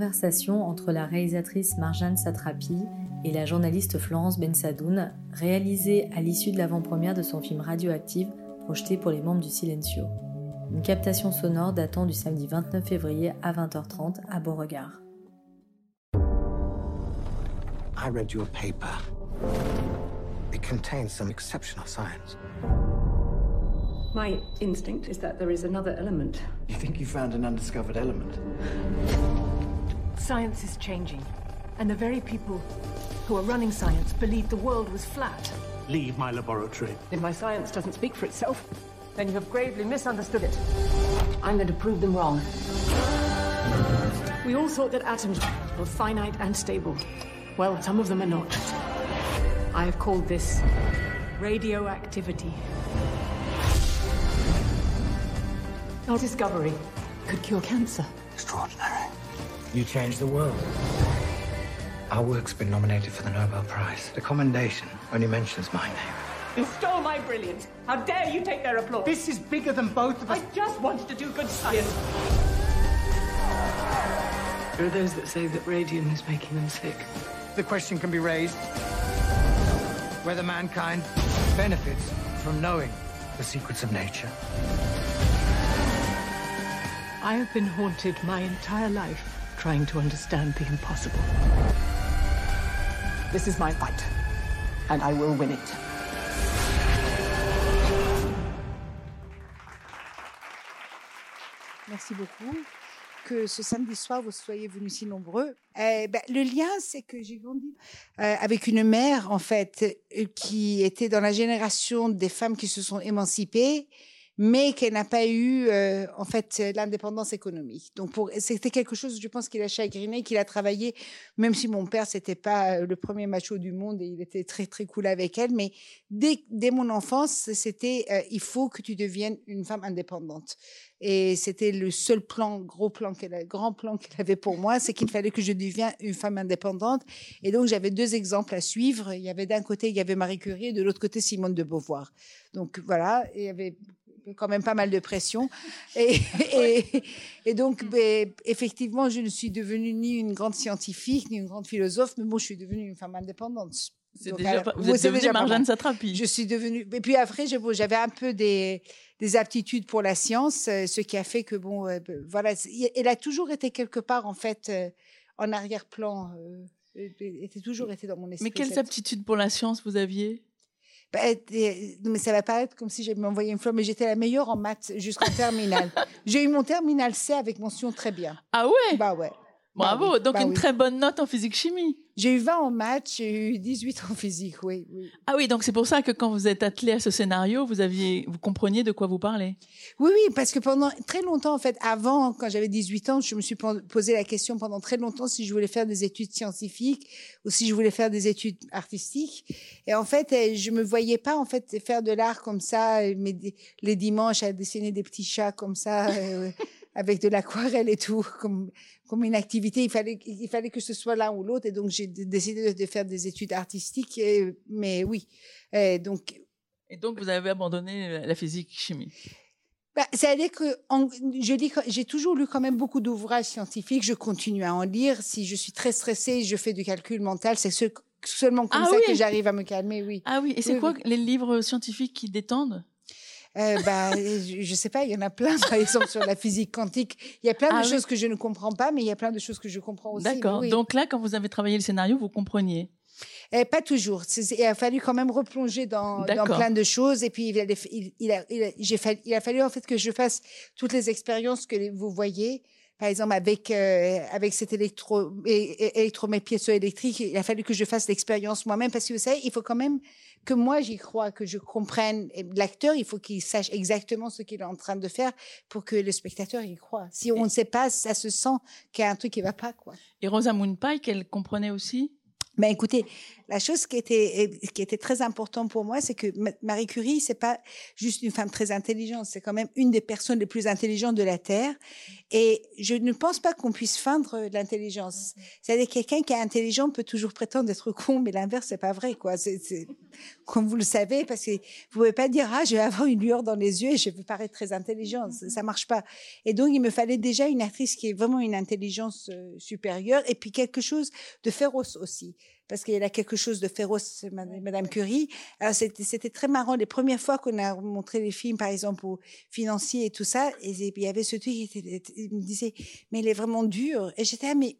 conversation entre la réalisatrice Marjane Satrapi et la journaliste Florence Bensadoun, réalisée à l'issue de l'avant-première de son film Radioactive projeté pour les membres du Silencio. Une captation sonore datant du samedi 29 février à 20h30 à Beauregard. I read your paper. It contains some exceptional science. My instinct is that there is another element. You think you found an undiscovered element? Science is changing, and the very people who are running science believed the world was flat. Leave my laboratory. If my science doesn't speak for itself, then you have gravely misunderstood it. I'm going to prove them wrong. We all thought that atoms were finite and stable. Well, some of them are not. I have called this radioactivity. Our discovery could cure cancer. Extraordinary. You changed the world. Our work's been nominated for the Nobel Prize. The commendation only mentions my name. You stole my brilliance. How dare you take their applause? This is bigger than both of us. I just wanted to do good science. There are those that say that radium is making them sick. The question can be raised whether mankind benefits from knowing the secrets of nature. I have been haunted my entire life trying to understand the impossible. This is my fight, and I will win it. Merci beaucoup. Que ce samedi soir, vous soyez venus si nombreux. Eh ben, le lien, c'est que j'ai grandi euh, avec une mère, en fait, euh, qui était dans la génération des femmes qui se sont émancipées mais qu'elle n'a pas eu euh, en fait l'indépendance économique. Donc c'était quelque chose, je pense qu'il a chagriné, qu'il a travaillé, même si mon père c'était pas euh, le premier macho du monde et il était très très cool avec elle, mais dès dès mon enfance c'était euh, il faut que tu deviennes une femme indépendante. Et c'était le seul plan, gros plan qu'elle, grand plan qu'elle avait pour moi, c'est qu'il fallait que je devienne une femme indépendante. Et donc j'avais deux exemples à suivre. Il y avait d'un côté il y avait Marie Curie et de l'autre côté Simone de Beauvoir. Donc voilà, il y avait quand même pas mal de pression. Et, et, et donc, ben, effectivement, je ne suis devenue ni une grande scientifique, ni une grande philosophe, mais bon, je suis devenue une femme indépendante. C'est Donc, déjà, alors, pas- vous êtes devenue Marjane. Satrapi. Je suis devenue. Et puis après, j'avais un peu des, des aptitudes pour la science, euh, ce qui a fait que bon, euh, ben, voilà, elle a toujours été quelque part en fait euh, en arrière-plan. Euh, elle était toujours été dans mon esprit. Mais quelles cette- aptitudes pour la science vous aviez? Mais ça va paraître comme si j'avais envoyé une fleur, mais j'étais la meilleure en maths jusqu'en terminale. J'ai eu mon terminal C avec mention très bien. Ah ouais? Bah ouais. Bravo, oui, donc bah une oui. très bonne note en physique-chimie. J'ai eu 20 en maths, j'ai eu 18 en physique, oui. oui. Ah oui, donc c'est pour ça que quand vous êtes attelé à ce scénario, vous aviez, vous compreniez de quoi vous parlez. Oui, oui, parce que pendant très longtemps, en fait, avant, quand j'avais 18 ans, je me suis posé la question pendant très longtemps si je voulais faire des études scientifiques ou si je voulais faire des études artistiques. Et en fait, euh, je me voyais pas, en fait, faire de l'art comme ça, mais les dimanches à dessiner des petits chats comme ça, euh, avec de l'aquarelle et tout, comme, comme une activité. Il fallait, il fallait que ce soit l'un ou l'autre. Et donc, j'ai décidé de, faire des études artistiques. et- mais oui. Euh, donc, Et donc vous avez abandonné la physique-chimie. bah, C'est-à-dire que en- je lis, j'ai toujours lu quand même beaucoup d'ouvrages scientifiques. Je continue à en lire. Si je suis très stressée, je fais du calcul mental. C'est seul- seulement comme Ah ça oui que j'arrive à me calmer. Oui. Ah oui, et c'est Oui, quoi oui. les livres scientifiques qui détendent? Euh, bah, je, je sais pas. Il y en a plein, par exemple sur la physique quantique. Il y a plein Ah de oui. choses que je ne comprends pas, mais il y a plein de choses que je comprends aussi. D'accord. oui. Donc là, quand vous avez travaillé le scénario, vous compreniez. Eh, pas toujours. Il a fallu quand même replonger dans, plein de choses. Et puis, il, a, il, il a, il a- j'ai fallu, il a fallu en fait que je fasse toutes les expériences que vous voyez. Par exemple, avec, euh, avec cet électro, électromépiéceau électrique, il a fallu que je fasse l'expérience moi-même parce que vous savez, il faut quand même que moi j'y crois, que je comprenne. L'acteur, il faut qu'il sache exactement ce qu'il est en train de faire pour que le spectateur y croit. Si on ne sait pas, ça se sent qu'il y a un truc qui va pas, quoi. Et Rosamund Pike, elle comprenait aussi Ben écoutez, la chose qui était qui était très importante pour moi, c'est que Ma- Marie Curie, c'est pas juste une femme très intelligente, c'est quand même une des personnes les plus intelligentes de la Terre. Et je ne pense pas qu'on puisse feindre l'intelligence. C'est-à-dire que quelqu'un qui est intelligent peut toujours prétendre être con, mais l'inverse c'est pas vrai, quoi. C'est comme vous le savez, parce que vous pouvez pas dire ah je vais avoir une lueur dans les yeux et je vais paraître très intelligente, ça, ça marche pas. Et donc il me fallait déjà une actrice qui ait vraiment une intelligence euh, supérieure et puis quelque chose de féroce aussi parce qu'il y a quelque chose de féroce, Madame Curie. Alors c'était très marrant. Les premières fois qu'on a montré les films, par exemple, aux financiers et tout ça, et il y avait ce truc qui me disait, mais il est vraiment dur. Et j'étais, ah, mais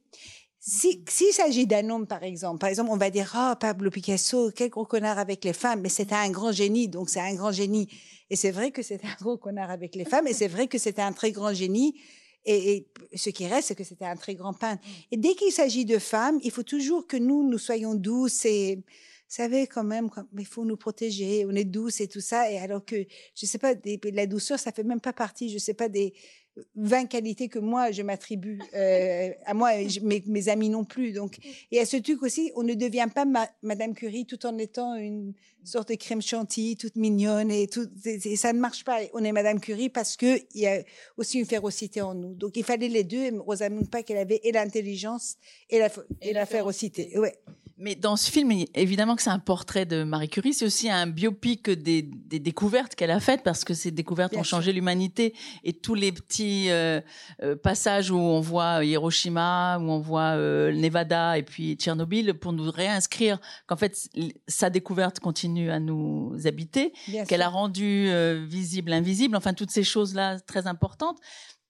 si, s'il s'agit d'un homme, par exemple, par exemple, on va dire, oh, Pablo Picasso, quel gros connard avec les femmes, mais c'était un grand génie, donc c'est un grand génie. Et c'est vrai que c'était un gros connard avec les femmes, et c'est vrai que c'était un très grand génie et, ce qui reste, c'est que c'était un très grand peintre. Mm. Et dès qu'il s'agit de femmes, il faut toujours que nous, nous soyons douces et, savez, quand même, il faut nous protéger, on est douce et tout ça. Et alors que, je sais pas, la douceur, ça fait même pas partie, je sais pas, des, 20 qualités que moi je m'attribue euh, à moi mes, mes, amis non plus. Donc et à ce truc aussi on ne devient pas Madame Curie tout en étant une sorte de crème chantilly toute mignonne et tout et ça ne marche pas. On est Madame Curie parce que il y a aussi une férocité en nous. Donc il fallait les deux et Rosamund Pike elle avait et l'intelligence et la et, la, férocité. Ouais mais dans ce film, évidemment que c'est un portrait de Marie Curie, c'est aussi un biopic des, des découvertes qu'elle a faites, parce que ces découvertes ont changé l'humanité. Et tous les petits euh, euh, passages où on voit Hiroshima, où on voit euh, Nevada et puis Tchernobyl, pour nous réinscrire qu'en fait, sa découverte continue à nous habiter, qu'elle a rendu visible l'invisible, enfin toutes ces choses-là très importantes.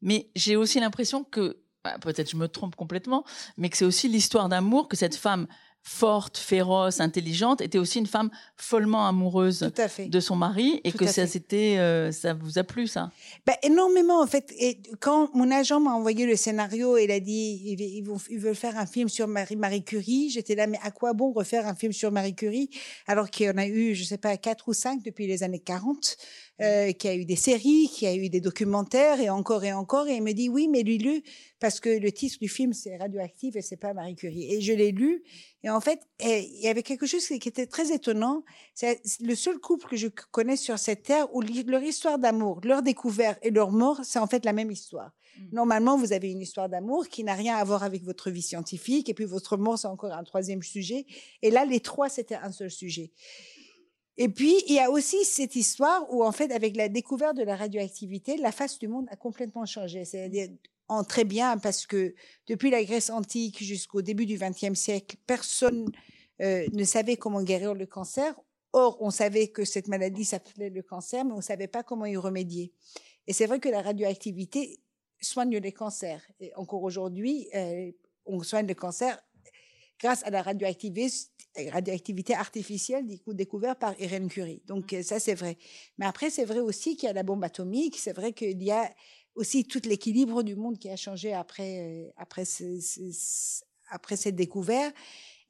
Mais j'ai aussi l'impression que, bah, peut-être je me trompe complètement, mais que c'est aussi l'histoire d'amour que cette femme forte, féroce, intelligente, était aussi une femme follement amoureuse de son mari et que ça c'était euh, ça vous a plu ça? Ben, énormément en fait. Et quand mon agent m'a envoyé le scénario il a dit ils, vont, ils veulent faire un film sur Marie Marie Curie. J'étais là mais à quoi bon refaire un film sur Marie Curie alors qu'il y en a eu je sais pas quatre ou cinq depuis les années 40 euh, qui a eu des séries, qui a eu des documentaires et encore et encore. Et il me dit oui, mais lui lu parce que le titre du film c'est Radioactive et c'est pas Marie Curie. Et je l'ai lu et en fait il y avait quelque chose qui était très étonnant. C'est le seul couple que je connais sur cette terre où leur histoire d'amour, leur découverte et leur mort, c'est en fait la même histoire. Mmh. Normalement, vous avez une histoire d'amour qui n'a rien à voir avec votre vie scientifique, et puis votre mort, c'est encore un troisième sujet. Et là, les trois, c'était un seul sujet. Et puis, il y a aussi cette histoire où, en fait, avec la découverte de la radioactivité, la face du monde a complètement changé. C'est-à-dire, en très bien, parce que depuis la Grèce antique jusqu'au début du XXe siècle, personne euh, ne savait comment guérir le cancer. Or, on savait que cette maladie s'appelait le cancer, mais on ne savait pas comment y remédier. Et c'est vrai que la radioactivité soigne les cancers. Et encore aujourd'hui, euh, on soigne le cancer grâce à la radioactivité, radioactivité artificielle du coup découverte par Irène Curie. Donc mmh. ça c'est vrai. Mais après c'est vrai aussi qu'il y a la bombe atomique, c'est vrai qu'il y a aussi tout l'équilibre du monde qui a changé après euh, après après cette découverte.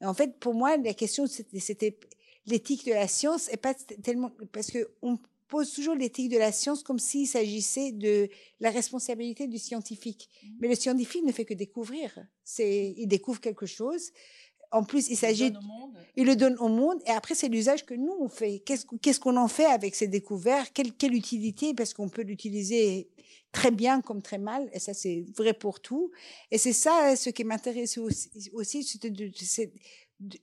Et en fait pour moi la question c'était l'éthique de la science et pas tellement parce que on pose toujours l'éthique de la science comme s'il s'agissait de la responsabilité du scientifique. Mmh. Mais le scientifique ne fait que découvrir. C'est, il découvre quelque chose. En plus, il s'agit, il le donne au monde, et après c'est l'usage que nous on fait. Qu'est-ce qu'on en fait avec ces découvertes? Quelle quelle utilité? Parce qu'on peut l'utiliser très bien comme très mal, et ça c'est vrai pour tout. Et c'est ça ce qui m'intéresse aussi, de,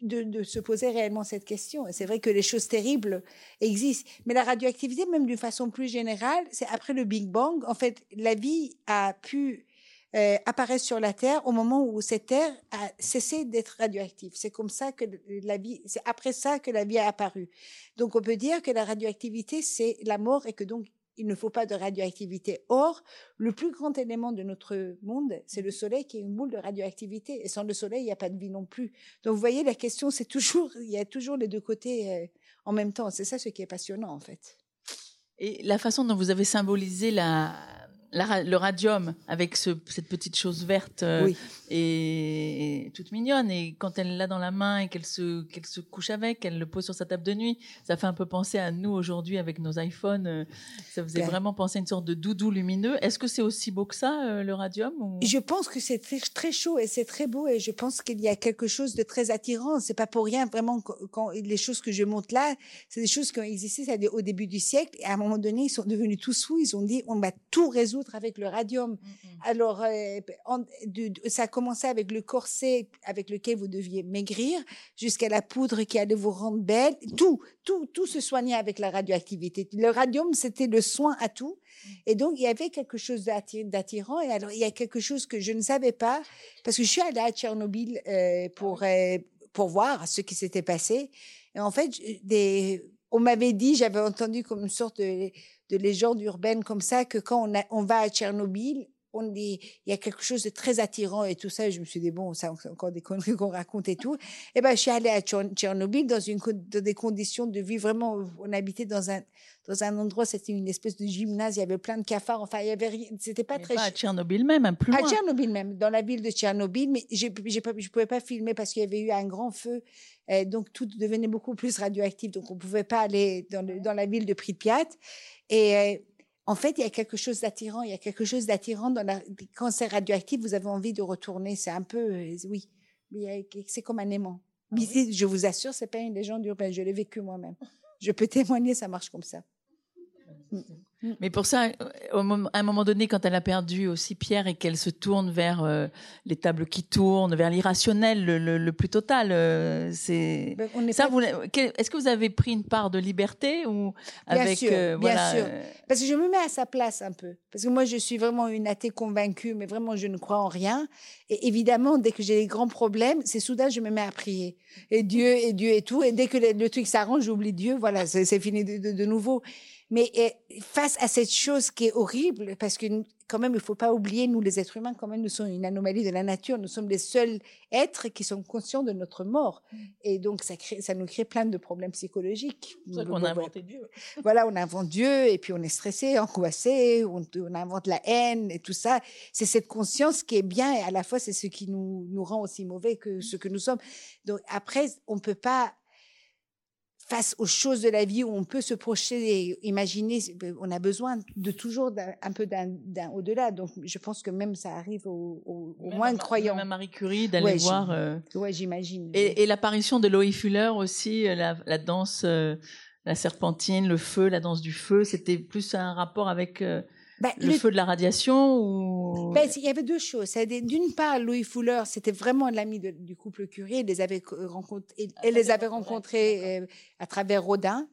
de, de, se poser réellement cette question. Et c'est vrai que les choses terribles existent, mais la radioactivité, même d'une façon plus générale, c'est après le Big Bang, en fait, la vie a pu euh, apparaître sur la Terre au moment où cette Terre a cessé d'être radioactive. C'est comme ça que la vie, c'est après ça que la vie a apparu. Donc on peut dire que la radioactivité, c'est la mort et que donc il ne faut pas de radioactivité. Or, le plus grand élément de notre monde, c'est le Soleil qui est une boule de radioactivité. Et sans le Soleil, il n'y a pas de vie non plus. Donc, vous voyez, la question, c'est toujours, il y a toujours les deux côtés euh, en même temps. C'est ça ce qui est passionnant, en fait. Et la façon dont vous avez symbolisé la, le radium avec cette petite chose verte euh, et, toute mignonne et quand elle l'a dans la main et qu'elle se qu'elle se couche avec, elle le pose sur sa table de nuit, ça fait un peu penser à nous aujourd'hui avec nos iPhones. Euh, ça faisait vraiment penser à une sorte de doudou lumineux. Est-ce que c'est aussi beau que ça euh, le radium Je pense que c'est très, très, chaud et c'est très beau et je pense qu'il y a quelque chose de très attirant. C'est pas pour rien vraiment quand, les choses que je montre là, c'est des choses qui ont existé au début du siècle et à un moment donné ils sont devenus tous fous. Ils ont dit on va tout résoudre résoudre avec le radium. Alors, euh, ça a commencé avec le corset avec lequel vous deviez maigrir, jusqu'à la poudre qui allait vous rendre belle. Tout, tout, tout se soignait avec la radioactivité. Le radium, c'était le soin à tout. Et donc, il y avait quelque chose d'attirant. Et alors, il y a quelque chose que je ne savais pas, parce que je suis allée à Tchernobyl euh, pour, euh, pour voir ce qui s'était passé. Et en fait, des, on m'avait dit, j'avais entendu comme une sorte de, de légende urbaine comme ça, que quand on, a, on va à Tchernobyl, on dit, il y a quelque chose de très attirant et tout ça. Et je me suis dit, bon, c'est encore des conneries qu'on raconte et tout. Et eh ben, je suis allée à Tchernobyl dans, une, dans des conditions de vie vraiment, on habitait dans un, dans un endroit, c'était une espèce de gymnase, il y avait plein de cafards, enfin, il y avait rien, c'était pas très... Pas à Tchernobyl même, un plus loin. À Tchernobyl même, dans la ville de Tchernobyl, mais j'ai, j'ai pas, je pouvais pas filmer parce qu'il y avait eu un grand feu, et donc tout devenait beaucoup plus radioactif, donc on pouvait pas aller dans, le, dans la ville de Pripyat. Et euh, en fait, il y a quelque chose d'attirant. Il y a quelque chose d'attirant dans la, c'est radioactif, vous avez envie de retourner. C'est un peu, euh, oui, c'est comme un aimant. Ah je vous assure, c'est pas une légende urbaine. Je l'ai vécu moi-même. Je peux témoigner, ça marche comme ça. Mm. Mais pour ça, à un moment donné, quand elle a perdu aussi Pierre et qu'elle se tourne vers euh, les tables qui tournent, vers l'irrationnel le, plus total, euh, c'est ben, ça. Est-ce que vous avez pris une part de liberté ou bien sûr, euh, bien sûr. Parce que je me mets à sa place un peu. Parce que moi, je suis vraiment une athée convaincue, mais vraiment, je ne crois en rien. Et évidemment, dès que j'ai des grands problèmes, c'est soudain, je me mets à prier. Et Dieu, et Dieu et tout. Et dès que le, truc s'arrange, j'oublie Dieu. Voilà, c'est fini de, de nouveau. Mais face à cette chose qui est horrible, parce que quand même, il faut pas oublier, nous les êtres humains, quand même, nous sommes une anomalie de la nature. Nous sommes les seuls êtres qui sont conscients de notre mort. Mm. Et donc, ça, crée, ça nous crée plein de problèmes psychologiques. C'est qu'on a inventé Dieu. Voilà, on invente Dieu, et puis on est stressé, angoissé, on, on invente la haine et tout ça. C'est cette conscience qui est bien, et à la fois, c'est ce qui nous, nous rend aussi mauvais que ce que nous sommes. Donc, après, on peut pas face aux choses de la vie où on peut se projeter et imaginer, on a besoin de toujours un, peu d'un au-delà. Donc, je pense que même ça arrive au, au, au moins croyant. Même Marie Curie d'aller voir. Euh... Ouais, j'imagine. Et, et l'apparition de Loïc Fuller aussi, euh, la, la danse, euh, la serpentine, le feu, la danse du feu, c'était plus un rapport avec. Euh, bah, le, feu de la radiation ou ben, Il y avait deux choses. D'une part, Louis Fuller, c'était vraiment l'ami du couple Curie. Elle les avait rencontrés, elle les avait rencontrés euh, à travers Rodin.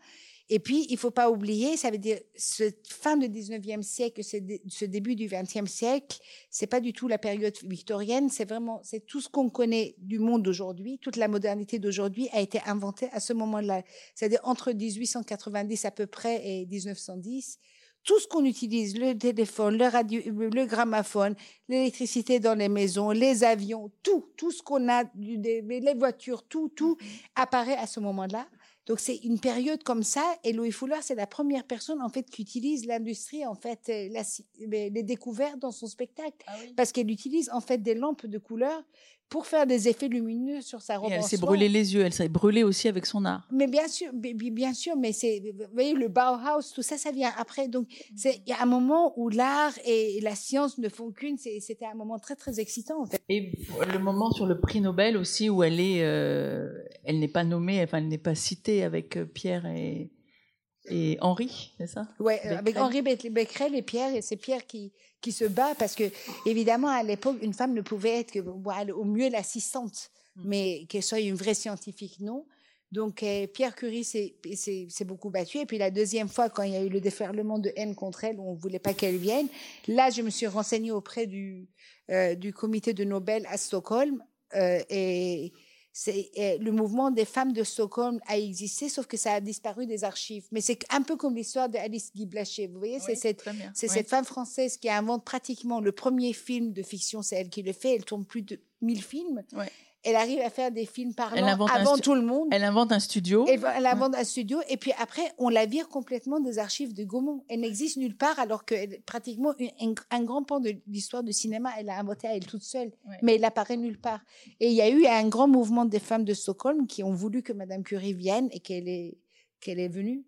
Et puis, il faut pas oublier, ça veut dire, ce fin du 19e siècle, ce, début du 20e siècle, c'est pas du tout la période victorienne, c'est vraiment, c'est tout ce qu'on connaît du monde d'aujourd'hui, toute la modernité d'aujourd'hui a été inventée à ce moment-là. C'est-à-dire entre 1890 à peu près et 1910 tout ce qu'on utilise, le téléphone, le radio, le gramophone, l'électricité dans les maisons, les avions, tout, tout ce qu'on a, les voitures, tout, tout apparaît à ce moment-là. Donc c'est une période comme ça, et Louis Fuller, c'est la première personne en fait qui utilise l'industrie en fait euh, les découvertes dans son spectacle, ah parce qu'elle utilise en fait des lampes de couleur pour faire des effets lumineux sur sa robe. elle s'est brûlée les yeux, elle s'est brûlée aussi avec son art. Mais bien sûr, bien sûr, mais c'est, vous voyez, le Bauhaus, tout ça, ça vient après. Donc, c'est, il y a un moment où l'art et la science ne font qu'une. C'était un moment très, très excitant, en fait. Et le moment sur le prix Nobel aussi, où elle est, euh, elle n'est pas nommée, enfin, elle n'est pas citée avec euh, Pierre et, et Henri, c'est ça? Ouais, avec Henri Becquerel et Pierre, et c'est Pierre qui, qui se bat parce que, évidemment, à l'époque, une femme ne pouvait être que, au mieux l'assistante, mm. mais qu'elle soit une vraie scientifique, non. Donc, euh, Pierre Curie s'est beaucoup battu. Et puis, la deuxième fois, quand il y a eu le déferlement de haine contre elle, on ne voulait pas qu'elle vienne, là, je me suis renseignée auprès du, euh, du comité de Nobel à Stockholm. Euh, et c'est eh, le mouvement des femmes de Stockholm a existé, sauf que ça a disparu des archives. Mais c'est un peu comme l'histoire d'Alice Guy Blaché. Vous voyez, c'est cette, c'est cette femme française qui invente pratiquement le premier film de fiction. C'est elle qui le fait. Elle tourne plus de 1000 films. Ouais elle arrive à faire des films parlants avant tout le monde. Elle invente un studio. Elle, invente un studio. Et puis après, on la vire complètement des archives de Gaumont. Elle n'existe nulle part, alors que pratiquement un, grand pan de l'histoire du cinéma, elle a inventé à elle toute seule. Mais elle apparaît nulle part. Et il y a eu un grand mouvement des femmes de Stockholm qui ont voulu que Madame Curie vienne et qu'elle est, qu'elle est venue.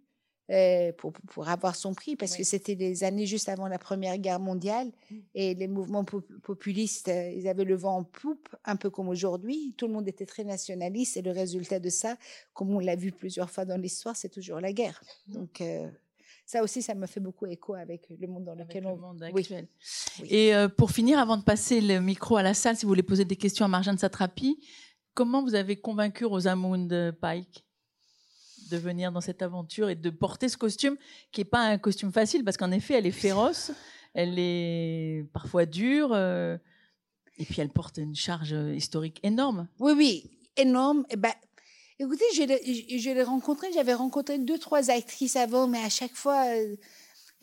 Euh, pour, pour avoir son prix, parce que c'était des années juste avant la Première Guerre mondiale, mmh. et les mouvements populistes, euh, ils avaient le vent en poupe, un peu comme aujourd'hui. Tout le monde était très nationaliste, et le résultat de ça, comme on l'a vu plusieurs fois dans l'histoire, c'est toujours la guerre. Mmh. Donc, euh, ça aussi, ça me fait beaucoup écho avec le monde dans Avec lequel le on monde Oui. actuel. Oui. Et pour finir, avant de passer le micro à la salle, si vous voulez poser des questions à Marjane Satrapi, comment vous avez convaincu Rosamund Pike? De venir dans cette aventure et de porter ce costume qui n'est pas un costume facile parce qu'en effet, elle est féroce, elle est parfois dure euh, et puis elle porte une charge historique énorme. Oui, oui, énorme. Eh ben, écoutez, je l'ai, je l'ai rencontré, j'avais rencontré deux, trois actrices avant, mais à chaque fois, euh,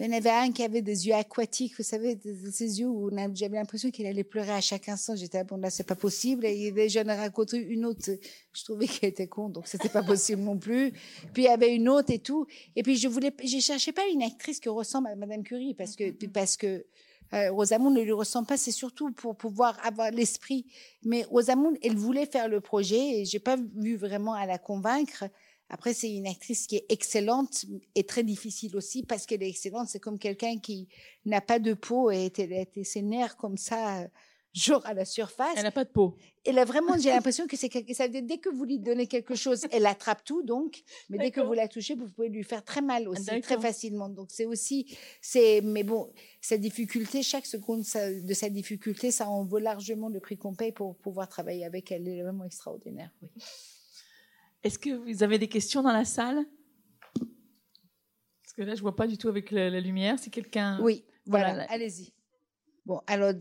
il y en avait un qui avait des yeux aquatiques, vous savez, ces yeux où j'avais l'impression qu'il allait pleurer à chaque instant. J'étais, ah bon, là, c'est pas possible. Et il y avait- j'en ai rencontré une autre, je trouvais qu'elle était con, donc c'était pas possible non plus. Puis il y avait une autre et tout. Et puis je voulais, je cherchais pas une actrice qui ressemble à Madame Curie, parce que, puis parce que, euh, Rosamund ne lui ressemble pas, c'est surtout pour pouvoir avoir l'esprit. Mais Rosamund, elle voulait faire le projet et j'ai pas vu vraiment à la convaincre. Après, c'est une actrice qui est excellente et très difficile aussi parce qu'elle est excellente. C'est comme quelqu'un qui n'a pas de peau et ses nerfs comme ça, euh, genre à la surface. Elle n'a pas de peau. Elle a vraiment, j'ai l'impression que c'est quelque- dès que vous lui donnez quelque chose, elle attrape tout, donc, mais dès que vous la touchez, vous pouvez lui faire très mal aussi, très facilement. Donc, c'est aussi, c'est, mais bon, sa difficulté, chaque seconde de sa difficulté, ça en vaut largement le prix qu'on paye pour pouvoir travailler avec elle. Elle est vraiment extraordinaire. Oui. Est-ce que vous avez des questions dans la salle? Parce que là, je vois pas du tout avec la, la lumière. Si quelqu'un. Oui, voilà, Voilà. allez-y. Bon, alors,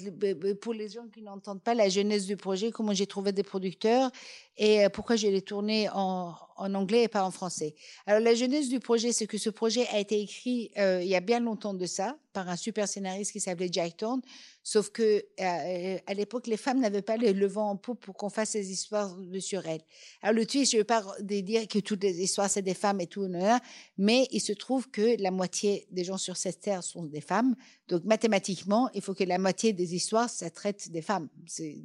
pour les gens qui n'entendent pas la genèse du projet, comment j'ai trouvé des producteurs et euh, pourquoi je l'ai tourné en, en anglais et pas en français. Alors, la genèse du projet, c'est que ce projet a été écrit euh, il y a bien longtemps de ça par un super scénariste qui s'appelait Jack Thorne, sauf que euh, à l'époque, les femmes n'avaient pas le, vent en poupe pour qu'on fasse des histoires sur elles. Alors, le twist, je ne veux pas dire que toutes les histoires, c'est des femmes et tout, mais il se trouve que la moitié des gens sur cette terre sont des femmes. Donc, mathématiquement, il faut que la moitié des histoires, ça traite des femmes. C'est,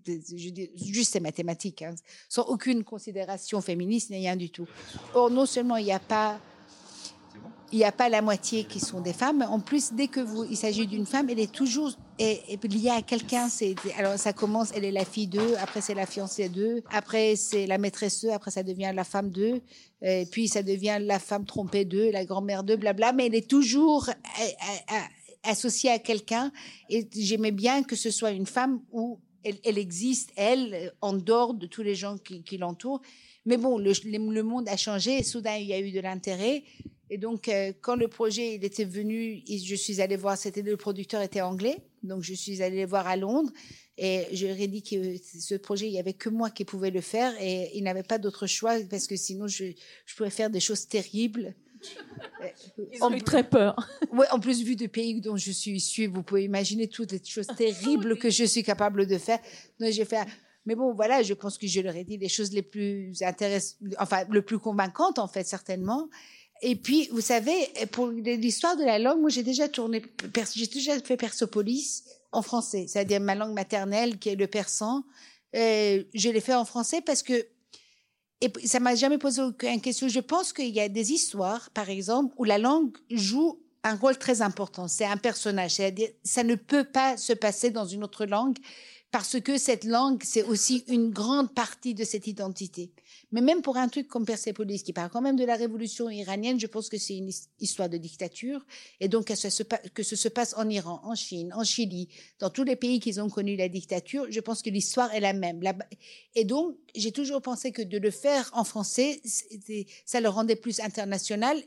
juste c'est mathématique, hein, sans aucune considération féministe, ni rien du tout. Or, non seulement il n'y a pas, il n'y a pas la moitié qui sont des femmes, en plus, dès que vous, il s'agit d'une femme, elle est toujours liée à quelqu'un. C'est, alors, ça commence, elle est la fille d'eux, après c'est la fiancée d'eux, après c'est la maîtresse d'eux, après ça devient la femme d'eux, puis ça devient la femme trompée d'eux, la grand-mère d'eux, blabla, mais elle est toujours associée à quelqu'un. Et j'aimais bien que ce soit une femme où elle, existe, elle, en dehors de tous les gens qui l'entourent. Mais bon, le, le monde a changé et soudain, il y a eu de l'intérêt. Et donc, euh, quand le projet il était venu, je suis allée voir, c'était le producteur était anglais, donc je suis allée voir à Londres et je leur ai dit que ce projet, il y avait que moi qui pouvais le faire et il n'avait pas d'autre choix parce que sinon je, je pourrais faire des choses terribles. Ils ont eu très peur. Ouais, en plus, vu du pays dont je suis issue, vous pouvez imaginer toutes les choses terribles que je suis capable de faire. Donc, j'ai fait. Mais bon, voilà, je pense que je leur ai dit les choses les plus intéressantes, enfin, le plus convaincantes, en fait, certainement. Et puis, vous savez, pour l'histoire de la langue, moi, j'ai déjà tourné, j'ai déjà fait Persopolis en français, c'est-à-dire ma langue maternelle, qui est le persan. Euh, je l'ai fait en français parce que et ça m'a jamais posé aucune question. Je pense qu'il y a des histoires, par exemple, où la langue joue un rôle très important. C'est un personnage. C'est-à-dire, ça ne peut pas se passer dans une autre langue parce que cette langue, c'est aussi une grande partie de cette identité. Mais même pour un truc comme Persepolis, qui parle quand même de la révolution iranienne, je pense que c'est une his- histoire de dictature. Et donc, que ce, se se passe en Iran, en Chine, en Chili, dans tous les pays qui ont connu la dictature, je pense que l'histoire est la même. Et donc, j'ai toujours pensé que de le faire en français, ça le rendait plus international.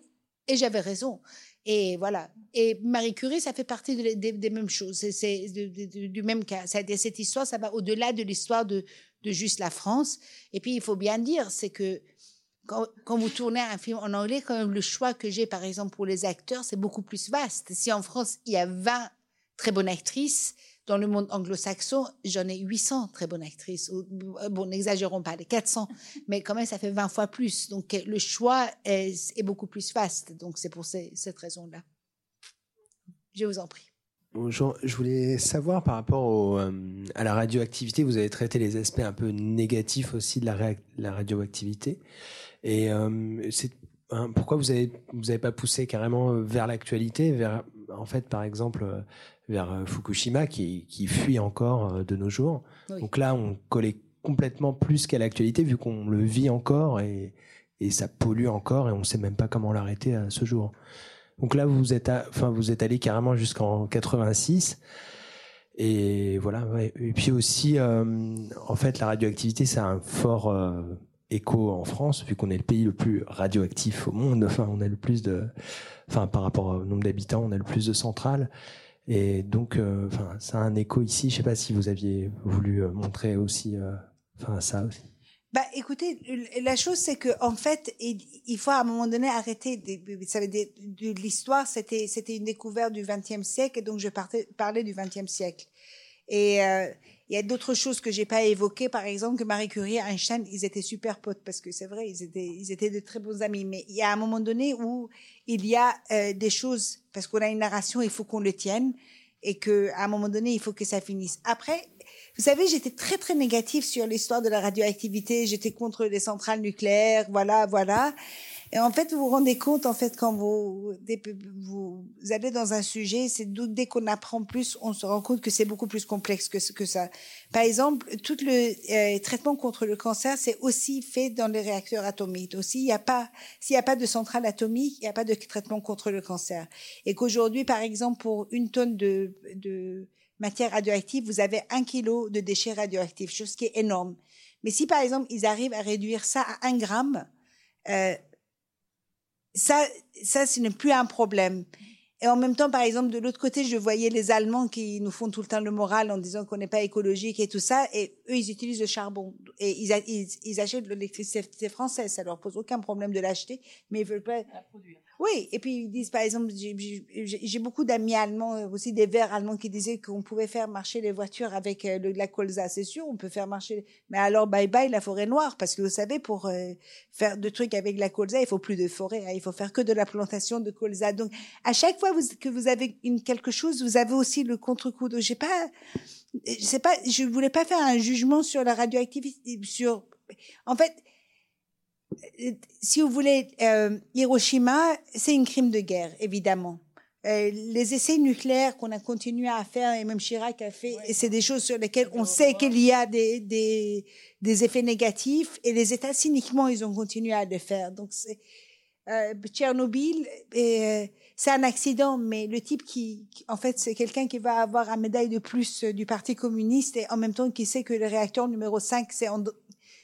Et j'avais raison. Et voilà. Et Marie Curie, ça fait partie de- des- mêmes choses. C'est- du même cas. Cette histoire, ça va au-delà de l'histoire de, de juste la France. Et puis, il faut bien dire, c'est que quand, quand vous tournez un film en anglais, quand même, le choix que j'ai, par exemple, pour les acteurs, c'est beaucoup plus vaste. Si en France, il y a 20 très bonnes actrices, dans le monde anglo-saxon, j'en ai 800 très bonnes actrices. Ou- Bon, n'exagérons pas, les 400, mais quand même, ça fait 20 fois plus. Donc, euh, le choix est, beaucoup plus vaste. Donc, c'est pour cette raison-là. Je vous en prie. Bonjour, je voulais savoir par rapport euh, à la radioactivité, vous avez traité les aspects un peu négatifs aussi de la, radioactivité. Et euh, hein, pourquoi vous avez vous avez pas poussé carrément vers l'actualité, vers en fait par exemple euh, vers euh, Fukushima qui, qui fuit encore euh, de nos jours. Oui. Donc là, on collait complètement plus qu'à l'actualité vu qu'on le vit encore et, et ça pollue encore et on sait même pas comment l'arrêter à ce jour. Donc là, vous êtes, enfin, vous êtes allé carrément jusqu'en 86. Et voilà. Et puis aussi, en fait, la radioactivité, c'est un fort écho en France, vu qu'on est le pays le plus radioactif au monde. Enfin, on a le plus de, enfin, par rapport au nombre d'habitants, on a le plus de centrales. Et donc, euh, enfin, ça a un écho ici. Je sais pas si vous aviez voulu euh, montrer aussi, euh, enfin, ça aussi. Bah, écoutez, la chose c'est que en fait, il faut à un moment donné arrêter. De, l'histoire, c'était c'était une découverte du XXe siècle, et donc je parlais du XXe siècle. Et il y a d'autres choses que j'ai pas évoquées, par exemple que Marie Curie et Einstein, ils étaient super potes parce que c'est vrai, ils étaient, ils étaient de très bons amis. Mais il y a un moment donné où il y a euh, des choses parce qu'on a une narration, il faut qu'on le tienne et que à un moment donné, il faut que ça finisse. Après, vous savez, j'étais très très négative sur l'histoire de la radioactivité. J'étais contre les centrales nucléaires, voilà, voilà. Et en fait, vous vous rendez compte, en fait, quand vous, vous allez dans un sujet, c'est dès qu'on apprend plus, on se rend compte que c'est beaucoup plus complexe que, ça. Par exemple, tout le euh, traitement contre le cancer, c'est aussi fait dans les réacteurs atomiques. Aussi, il n'y a pas, s'il n'y a pas de centrale atomique, il n'y a pas de traitement contre le cancer. Et qu'aujourd'hui, par exemple, pour une tonne de, de matière radioactive, vous avez un kilo de déchets radioactifs, chose qui est énorme. Mais si, par exemple, ils arrivent à réduire ça à un gramme, euh, ça, ça, ce n'est plus un problème. Et en même temps, par exemple, de l'autre côté, je voyais les Allemands qui nous font tout le temps le moral en disant qu'on n'est pas écologique et tout ça. Et eux, ils utilisent le charbon. Et ils, ils, ils achètent l'électricité française. Ça leur pose aucun problème de l'acheter, mais ils veulent pas produire. Oui, et puis ils disent par exemple, j'ai beaucoup d'amis allemands, euh, aussi des verts allemands qui disaient qu'on pouvait faire marcher les voitures avec euh, le, la colza. C'est sûr, on peut faire marcher, mais alors bye bye la forêt noire, parce que vous savez, pour euh, faire de trucs avec la colza, il faut plus de forêt, hein, il faut faire que de la plantation de colza. Donc à chaque fois que vous avez quelque chose, vous avez aussi le contre-coup. Donc j'ai pas, sais pas, je voulais pas faire un jugement sur la radioactivité, sur, en fait si vous voulez, euh, Hiroshima, c'est un crime de guerre, évidemment. Euh, les essais nucléaires qu'on a continué à faire, et même Chirac a fait, et c'est des choses sur lesquelles on sait qu'il y a des, des, des, effets négatifs, et les États, cyniquement, ils ont continué à le faire. Donc, c'est, euh, Tchernobyl, euh, c'est un accident, mais le type qui, en fait, c'est quelqu'un qui va avoir un médaille de plus du Parti communiste, et en même temps qui sait que le réacteur numéro 5, c'est en,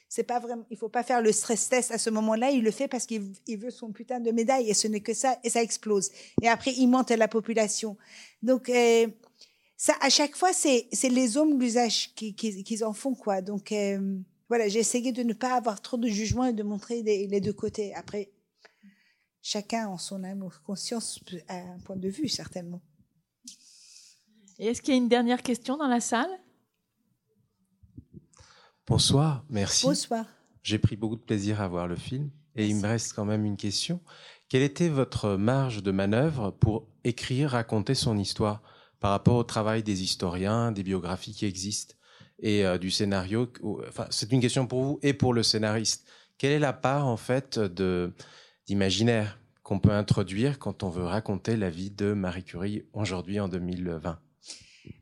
c'est pas vraiment, il faut pas faire le stress test à ce moment-là. Il le fait parce qu'il veut son putain de médaille et ce n'est que ça et ça explose. Et après, il monte la population. Donc, euh, ça, à chaque fois, c'est, les hommes l'usage qu'ils qui, en font, quoi. Donc, euh, voilà, j'ai essayé de ne pas avoir trop de jugement et de montrer les, deux côtés. Après, chacun en son âme conscience a un point de vue, certainement. Et est-ce qu'il y a une dernière question dans la salle? Bonsoir, merci. Bonsoir. J'ai pris beaucoup de plaisir à voir le film et il me reste quand même une question. Quelle était votre marge de manœuvre pour écrire, raconter son histoire par rapport au travail des historiens, des biographies qui existent et euh, du scénario Enfin, c'est une question pour vous et pour le scénariste. Quelle est la part en fait de d'imaginaire qu'on peut introduire quand on veut raconter la vie de Marie Curie aujourd'hui en 2020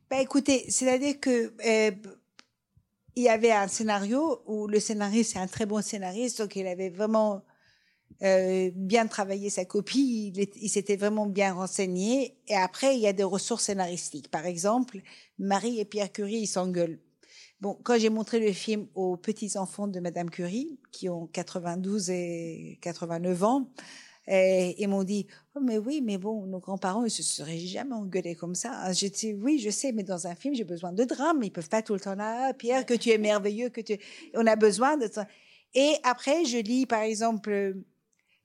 bah écoutez, c'est-à-dire que euh, il y avait un scénario où le scénariste c'est un très bon scénariste, donc il avait vraiment euh, bien travaillé sa copie, il, il s'était vraiment bien renseigné. Et après, il y a des ressources scénaristiques. Par exemple, Marie et Pierre Curie, ils s'engueulent. Bon, quand j'ai montré le film aux petits-enfants de Madame Curie, qui ont 92 et 89 ans, et ils m'ont dit, oh, mais oui, mais bon, nos grands-parents, ils se seraient jamais engueulés comme ça. J'ai dit, oui, je sais, mais dans un film, j'ai besoin de drame. Ils peuvent pas tout le temps là, ah, Pierre, que tu es merveilleux, que tu, on a besoin de ça. Et après, je lis, par exemple,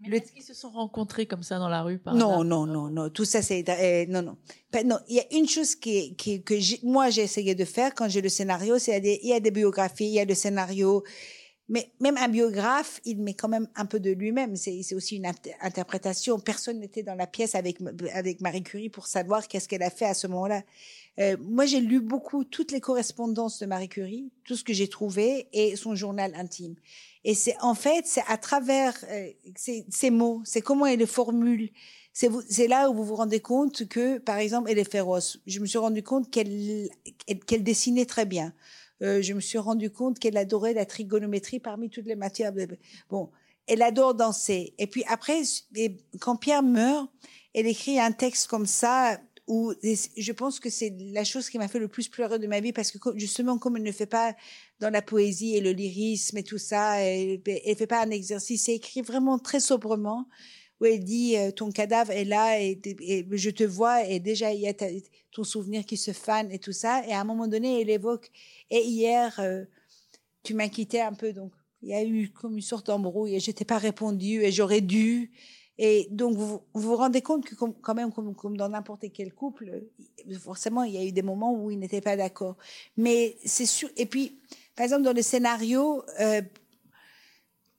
mais est-ce qu'ils se sont rencontrés comme ça dans la rue par Non, non, non, non. Tout ça, c'est euh, non, non. Non, il y a une chose qui, qui que moi j'ai essayé de faire quand j'ai le scénario, c'est il y a des biographies, il y a le scénario, mais même un biographe, il met quand même un peu de lui-même. C'est aussi une interprétation. Personne n'était dans la pièce avec, Marie Curie pour savoir qu'est-ce qu'elle a fait à ce moment-là. Euh, moi, j'ai lu beaucoup toutes les correspondances de Marie Curie, tout ce que j'ai trouvé et son journal intime. Et c'est en fait, c'est à travers euh, ces, mots, c'est comment elle les formule. C'est là où vous vous rendez compte que, par exemple, elle est féroce. Je me suis rendu compte qu'elle dessinait très bien. Euh, je me suis rendu compte qu'elle adorait la trigonométrie parmi toutes les matières. Bon, elle adore danser. Et puis après, quand Pierre meurt, elle écrit un texte comme ça où je pense que c'est la chose qui m'a fait le plus pleurer de ma vie parce que justement comme elle ne fait pas dans la poésie et le lyrisme et tout ça, elle, elle fait pas un exercice, elle écrit vraiment très sobrement où elle dit euh, ton cadavre est là et, je te vois et déjà il y a ton souvenir qui se fane et tout ça et à un moment donné elle évoque et hier euh, tu m'as quitté un peu donc il y a eu comme une sorte d'embrouille et je t'ai pas répondu et j'aurais dû et donc, vous vous, rendez compte que, quand même, comme, dans n'importe quel couple, forcément, il y a eu des moments où ils n'étaient pas d'accord. Mais c'est sûr. Et puis, par exemple, dans le scénario, euh,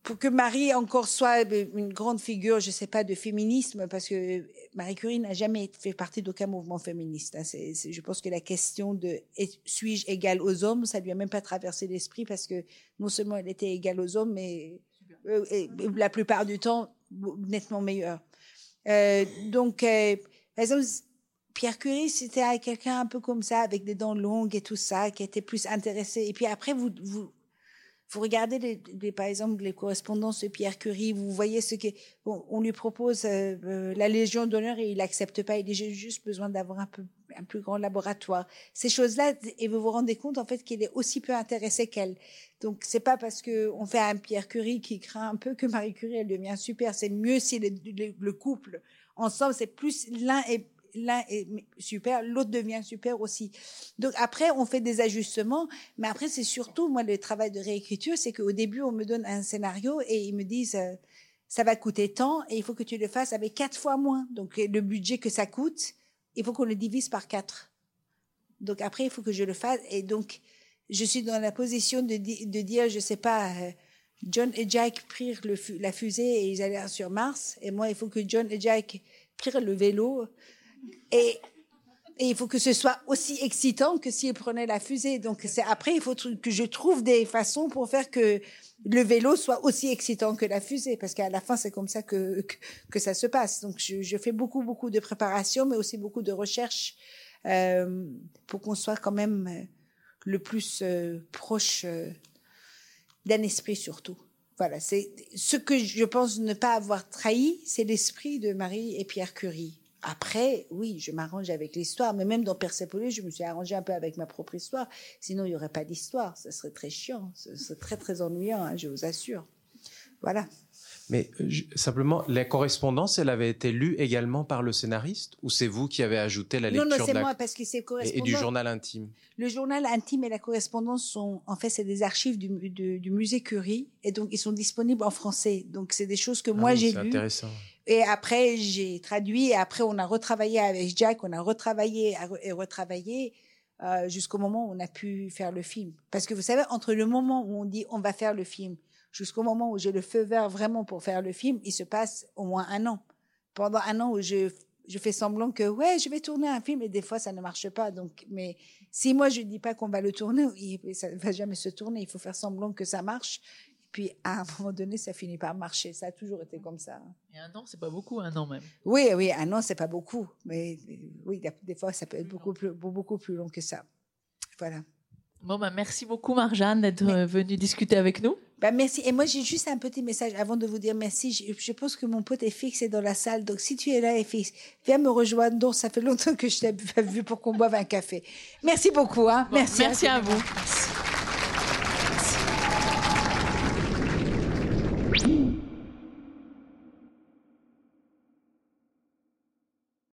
pour que Marie encore soit une grande figure, je ne sais pas, de féminisme, parce que Marie Curie n'a jamais fait partie d'aucun mouvement féministe. Hein. je pense que la question de suis-je égale aux hommes, ça lui a même pas traversé l'esprit, parce que non seulement elle était égale aux hommes, mais euh, la plupart du temps, nettement meilleur. Euh, donc, euh, par exemple, Pierre Curie, c'était quelqu'un un peu comme ça, avec des dents longues et tout ça, qui était plus intéressé. Et puis après, vous, vous, vous regardez, les, par exemple, les correspondances de Pierre Curie, vous voyez ce que on lui propose euh, la Légion d'honneur et il n'accepte pas. Il j'ai juste besoin d'avoir un peu un plus grand laboratoire. Ces choses-là, et vous vous rendez compte en fait qu'il est aussi peu intéressé qu'elle. Donc c'est pas parce que on fait un Pierre Curie qui craint un peu que Marie Curie elle devient super. C'est mieux si le, couple ensemble, c'est plus l'un est l'un est super, l'autre devient super aussi. Donc après, on fait des ajustements, mais après, c'est surtout, moi, le travail de réécriture, c'est qu'au début, on me donne un scénario et ils me disent, euh, ça va coûter tant et il faut que tu le fasses avec quatre fois moins. Donc le budget que ça coûte, il faut qu'on le divise par quatre. Donc après, il faut que je le fasse. Et donc, je suis dans la position de, dire, je sais pas, euh, John et Jack prirent la fusée et ils allèrent sur Mars. Et moi, il faut que John et Jack prirent le vélo. Et, il faut que ce soit aussi excitant que s'ils prenaient la fusée. Donc c'est après, il faut que je trouve des façons pour faire que le vélo soit aussi excitant que la fusée, parce qu'à la fin, c'est comme ça que, que, ça se passe. Donc, je, fais beaucoup, beaucoup de préparation, mais aussi beaucoup de recherche euh, pour qu'on soit quand même euh, le plus euh, proche d'un esprit surtout. Voilà, c'est ce que je pense ne pas avoir trahi, c'est l'esprit de Marie et Pierre Curie. Après, oui, je m'arrange avec l'histoire, mais même dans Persepolis, je me suis arrangé un peu avec ma propre histoire. Sinon, il n'y aurait pas d'histoire. Ce serait très chiant. Ce serait très, très ennuyant, hein, je vous assure. Voilà. Mais euh, simplement, la correspondance, elle avait été lue également par le scénariste ou c'est vous qui avez ajouté la lecture Non, non, c'est moi parce que c'est correspondance. Et, du journal intime. Le journal intime et la correspondance sont, en fait, c'est des archives du, du, musée Curie et donc ils sont disponibles en français. Donc c'est des choses que ah moi j'ai lues. C'est intéressant. Et après, j'ai traduit. Et après, on a retravaillé avec Jack. On a retravaillé et retravaillé euh, jusqu'au moment où on a pu faire le film. Parce que vous savez, entre le moment où on dit on va faire le film jusqu'au moment où j'ai le feu vert vraiment pour faire le film, il se passe au moins un an. Pendant un an où je, je fais semblant que ouais, je vais tourner un film et des fois ça ne marche pas. Donc, mais si moi je dis pas qu'on va le tourner, ça ne va jamais se tourner. Il faut faire semblant que ça marche puis à un moment donné, ça finit par marcher. Ça a toujours été comme ça. Et un an, c'est pas beaucoup, un an même. Oui, oui, un an, c'est pas beaucoup. Mais oui, des fois, ça peut être beaucoup plus, beaucoup plus long que ça. Voilà. Bon, bah, merci beaucoup, Marjane, d'être venue discuter avec nous. Bah, merci. Et moi, j'ai juste un petit message avant de vous dire merci. Je, pense que mon pote est fixe dans la salle. Donc, si tu es là, fixe, viens me rejoindre. Donc, ça fait longtemps que je t'ai pas vu pour qu'on boive un café. Merci beaucoup. Hein. merci, merci à vous.